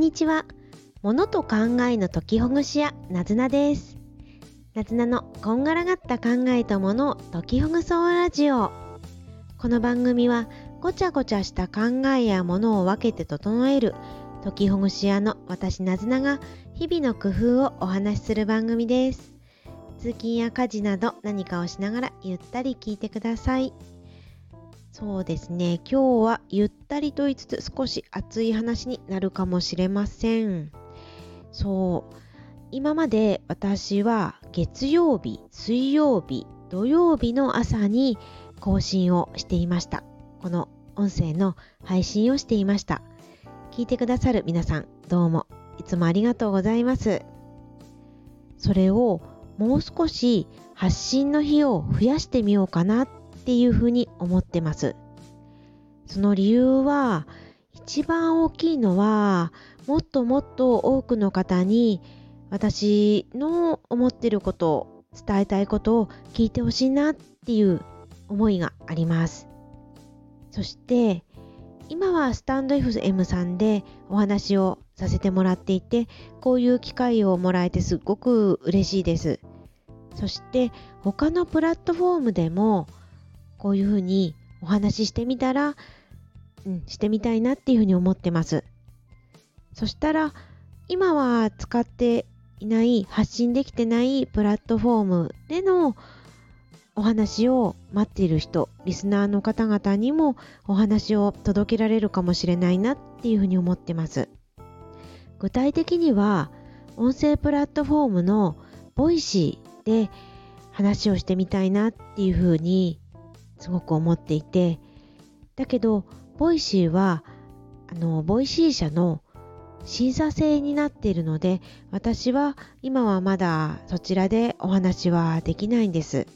んにちは。物と考えの解きほぐし屋、なずなです。なずなのこんがらがった考えとものを解きほぐそうラジオ。この番組はごちゃごちゃした考えやものを分けて整える解きほぐし屋の私なずなが日々の工夫をお話しする番組です。通勤や家事など何かをしながらゆったり聞いてください。そうですね。今日はゆったりと言いつつ少し熱い話になるかもしれません。そう。今まで私は月曜日、水曜日、土曜日の朝に更新をしていました。この音声の配信をしていました。聞いてくださる皆さん、どうもいつもありがとうございます。それをもう少し発信の日を増やしてみようかなっていうふうに思ってます。その理由は一番大きいのはもっともっと多くの方に私の思ってること伝えたいことを聞いてほしいなっていう思いがあります。そして今はスタンド FM さんでお話をさせてもらっていてこういう機会をもらえてすっごく嬉しいです。そして他のプラットフォームでもこういうふうにお話ししてみたら、うん、してみたいなっていうふうに思ってます。そしたら、今は使っていない、発信できてないプラットフォームでのお話を待っている人、リスナーの方々にもお話を届けられるかもしれないなっていうふうに思ってます。具体的には、音声プラットフォームのボイシーで話をしてみたいなっていうふうにすごく思っていてだけどボイシーはあのボイシー社の審査制になっているので私は今はまだそちらでお話はできないんです。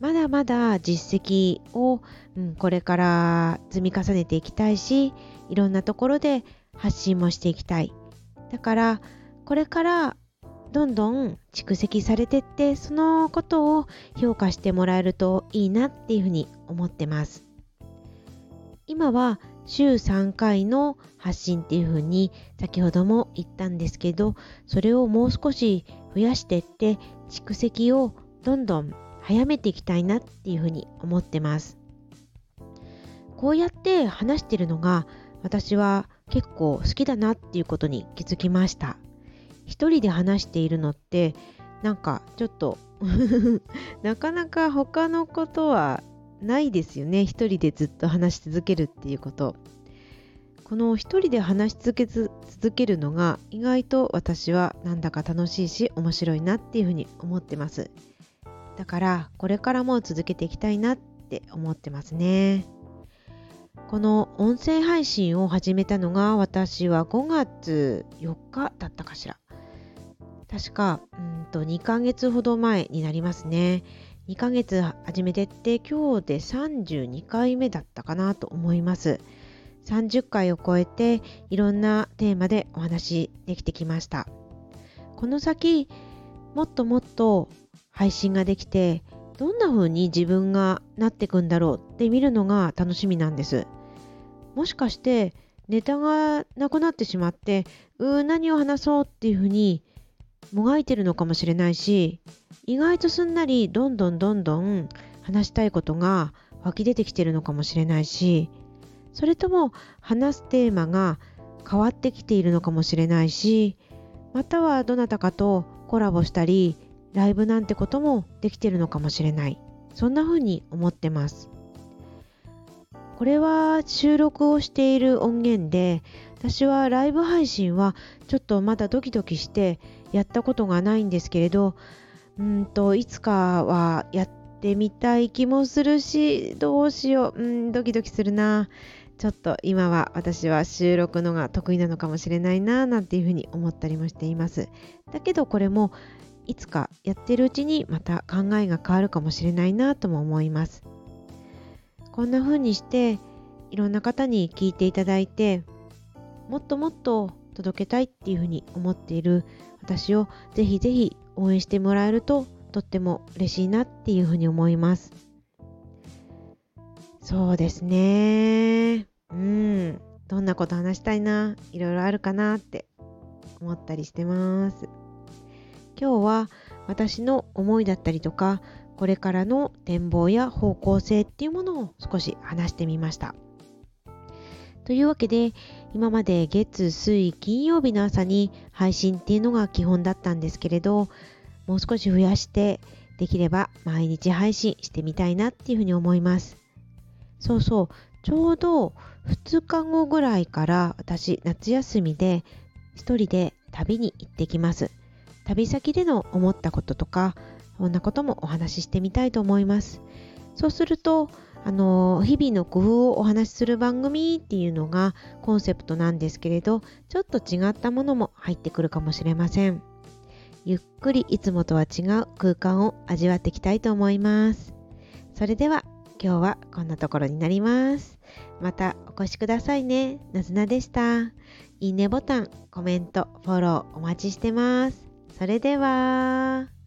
まだまだ実績を、うん、これから積み重ねていきたいしいろんなところで発信もしていきたい。だからこれからどんどん蓄積されてってそのことを評価してもらえるといいなっていうふうに思ってます。今は週3回の発信っていうふうに先ほども言ったんですけどそれをもう少し増やしてって蓄積をどんどん早めていきたいなっていうふうに思ってます。こうやって話してるのが私は結構好きだなっていうことに気づきました。一人で話しているのってなんかちょっと なかなか他のことはないですよね。一人でずっと話し続けるっていうこと。この一人で話し続け続けるのが意外と私はなんだか楽しいし面白いなっていうふうに思ってます。だからこれからも続けていきたいなって思ってますね。この音声配信を始めたのが私は5月4日だったかしら。確かうんと2ヶ月ほど前になりますね。2ヶ月始めてって今日で32回目だったかなと思います。30回を超えていろんなテーマでお話できてきました。この先もっともっと配信ができてどんな風に自分がなっていくんだろうって見るのが楽しみなんです。もしかしてネタがなくなってしまってうー何を話そうっていう風にもがいてるのかもしれないし意外とすんなりどんどんどんどん話したいことが湧き出てきてるのかもしれないしそれとも話すテーマが変わってきているのかもしれないしまたはどなたかとコラボしたりライブなんてこともできてるのかもしれない。そんな風に思ってます。これは収録をしている音源で私はライブ配信はちょっとまだドキドキしてやったことがないんですけれどうんといつかはやってみたい気もするしどうしよううんドキドキするな。ちょっと今は私は収録のが得意なのかもしれないななんていうふうに思ったりもしています。だけどこれもいつかやってるうちにまた考えが変わるかもしれないなとも思います。こんな風にしていろんな方に聞いていただいてもっともっと届けたいっていうふうに思っている私をぜひぜひ応援してもらえるととっても嬉しいなっていうふうに思います。そうですね。うん。どんなこと話したいな？いろいろあるかなって思ったりしてます今日は私の思いだったりとかこれからの展望や方向性っていうものを少し話してみましたというわけで今まで月水金曜日の朝に配信っていうのが基本だったんですけれどもう少し増やしてできれば毎日配信してみたいなっていうふうに思います。そうそう。ちょうど2日後ぐらいから私夏休みで一人で旅に行ってきます。旅先での思ったこととかそんなこともお話ししてみたいと思います。そうするとあの日々の工夫をお話しする番組っていうのがコンセプトなんですけれどちょっと違ったものも入ってくるかもしれません。ゆっくりいつもとは違う空間を味わっていきたいと思います。それでは今日はこんなところになります。またお越しくださいね。なずなでした。いいねボタンコメントフォローお待ちしてます。それでは。